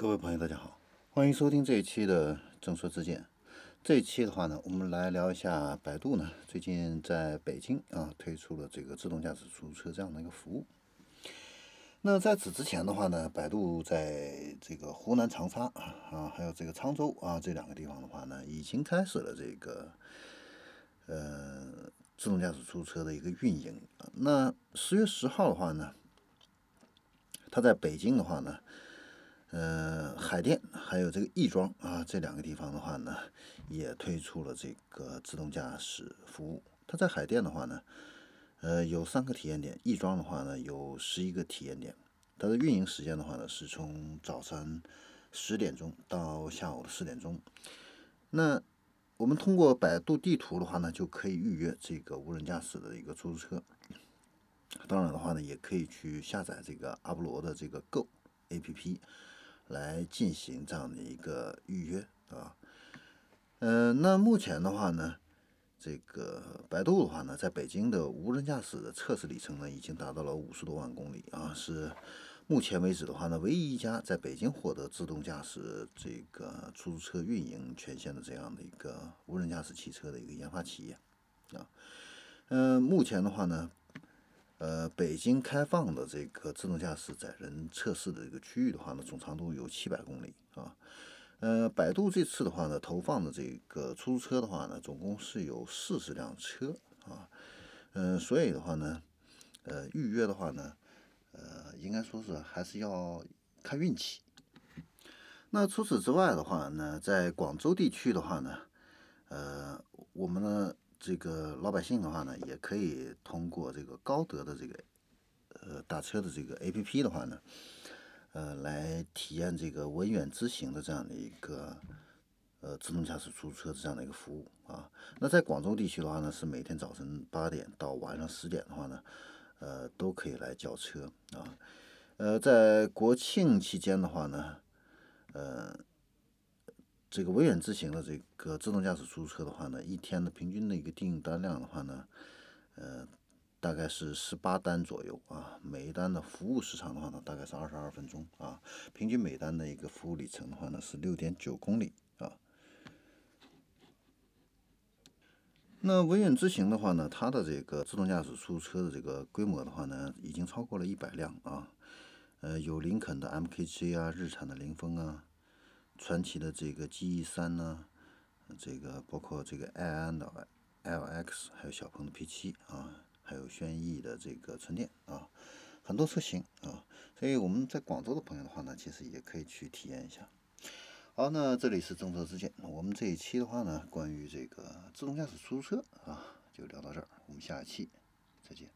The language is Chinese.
各位朋友，大家好，欢迎收听这一期的正说之见。这一期的话呢，我们来聊一下百度呢，最近在北京啊推出了这个自动驾驶出租车这样的一个服务。那在此之前的话呢，百度在这个湖南长沙啊，还有这个沧州啊这两个地方的话呢，已经开始了这个呃自动驾驶出租车的一个运营。那十月十号的话呢，它在北京的话呢。呃，海淀还有这个亦庄啊，这两个地方的话呢，也推出了这个自动驾驶服务。它在海淀的话呢，呃，有三个体验点；亦庄的话呢，有十一个体验点。它的运营时间的话呢，是从早晨十点钟到下午的四点钟。那我们通过百度地图的话呢，就可以预约这个无人驾驶的一个出租车。当然的话呢，也可以去下载这个阿波罗的这个 Go APP。来进行这样的一个预约啊，呃，那目前的话呢，这个百度的话呢，在北京的无人驾驶的测试里程呢，已经达到了五十多万公里啊，是目前为止的话呢，唯一一家在北京获得自动驾驶这个出租车运营权限的这样的一个无人驾驶汽车的一个研发企业啊，嗯，目前的话呢。呃，北京开放的这个自动驾驶载人测试的这个区域的话呢，总长度有七百公里啊。呃，百度这次的话呢，投放的这个出租车的话呢，总共是有四十辆车啊。嗯，所以的话呢，呃，预约的话呢，呃，应该说是还是要看运气。那除此之外的话呢，在广州地区的话呢，呃，我们呢。这个老百姓的话呢，也可以通过这个高德的这个呃打车的这个 A P P 的话呢，呃，来体验这个文远之行的这样的一个呃自动驾驶出租车这样的一个服务啊。那在广州地区的话呢，是每天早晨八点到晚上十点的话呢，呃，都可以来叫车啊。呃，在国庆期间的话呢，呃。这个威远之行的这个自动驾驶出租车的话呢，一天的平均的一个订单量的话呢，呃，大概是十八单左右啊。每一单的服务时长的话呢，大概是二十二分钟啊。平均每单的一个服务里程的话呢，是六点九公里啊。那威远之行的话呢，它的这个自动驾驶出租车的这个规模的话呢，已经超过了一百辆啊。呃，有林肯的 MKJ 啊，日产的凌风啊。传奇的这个 G E 三呢，这个包括这个爱安的 L X，还有小鹏的 P 七啊，还有轩逸的这个纯电啊，很多车型啊，所以我们在广州的朋友的话呢，其实也可以去体验一下。好，那这里是正车之见，我们这一期的话呢，关于这个自动驾驶出租车啊，就聊到这儿，我们下一期再见。